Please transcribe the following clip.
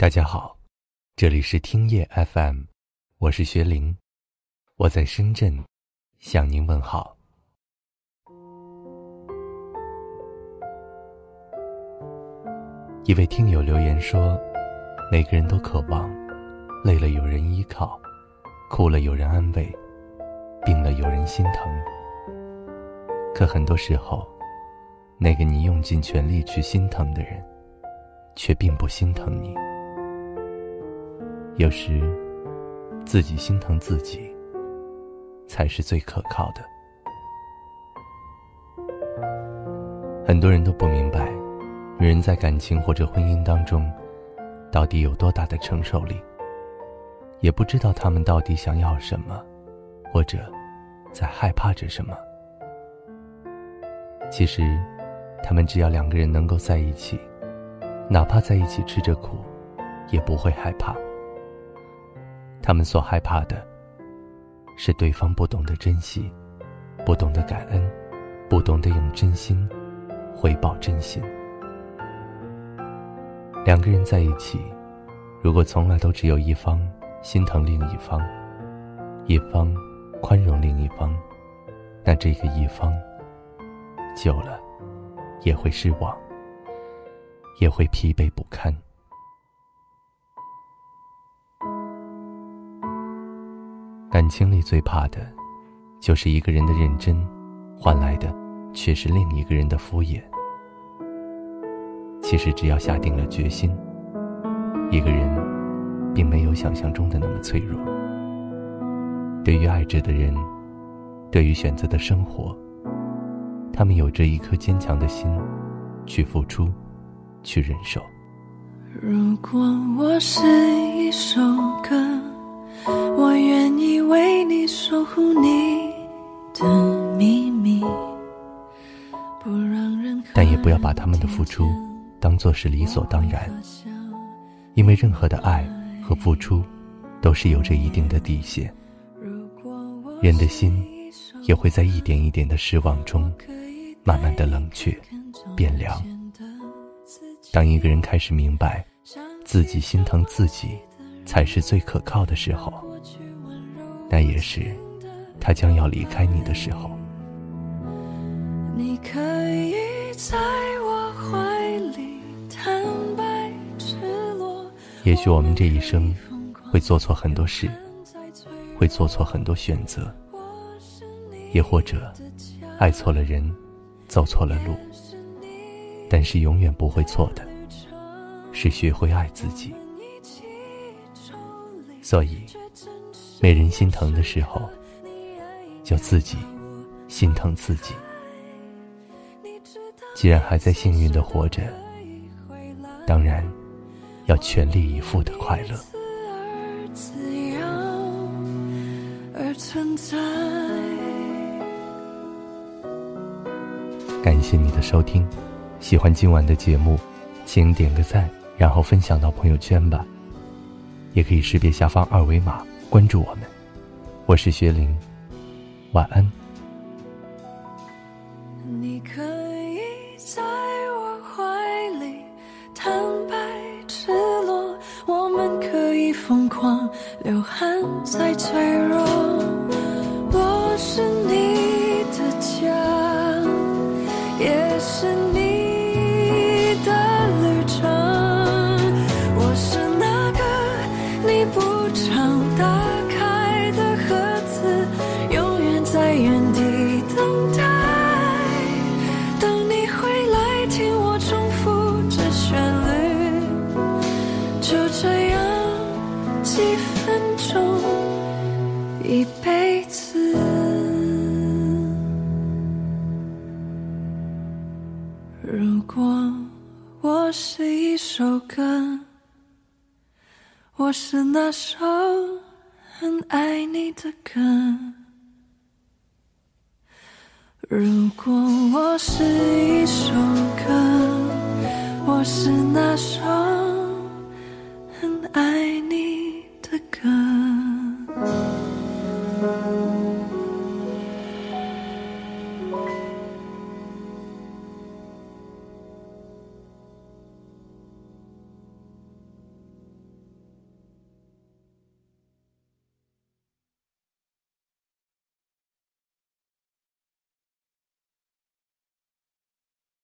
大家好，这里是听夜 FM，我是学林，我在深圳向您问好。一位听友留言说：“每个人都渴望，累了有人依靠，哭了有人安慰，病了有人心疼。可很多时候，那个你用尽全力去心疼的人，却并不心疼你。”有时，自己心疼自己，才是最可靠的。很多人都不明白，女人在感情或者婚姻当中，到底有多大的承受力，也不知道他们到底想要什么，或者在害怕着什么。其实，他们只要两个人能够在一起，哪怕在一起吃着苦，也不会害怕。他们所害怕的，是对方不懂得珍惜，不懂得感恩，不懂得用真心回报真心。两个人在一起，如果从来都只有一方心疼另一方，一方宽容另一方，那这个一方久了也会失望，也会疲惫不堪。情里最怕的，就是一个人的认真，换来的却是另一个人的敷衍。其实只要下定了决心，一个人并没有想象中的那么脆弱。对于爱着的人，对于选择的生活，他们有着一颗坚强的心，去付出，去忍受。如果我是一首歌。我愿意为你守护你的秘密，但也不要把他们的付出当做是理所当然，因为任何的爱和付出都是有着一定的底线。人的心也会在一点一点的失望中，慢慢的冷却、变凉。当一个人开始明白，自己心疼自己。才是最可靠的时候，那也是他将要离开你的时候。你可以在我怀里坦白赤裸。也许我们这一生会做错很多事，会做错很多选择，也或者爱错了人，走错了路。但是永远不会错的，是学会爱自己。所以，没人心疼的时候，就自己心疼自己。既然还在幸运的活着，当然要全力以赴的快乐。感谢你的收听，喜欢今晚的节目，请点个赞，然后分享到朋友圈吧。也可以识别下方二维码关注我们，我是薛玲，晚安。你可以在我怀里坦白赤裸，我们可以疯狂流汗再脆弱，我是你的家，也是你。一辈子。如果我是一首歌，我是那首很爱你的歌。如果我是一首歌，我是那首。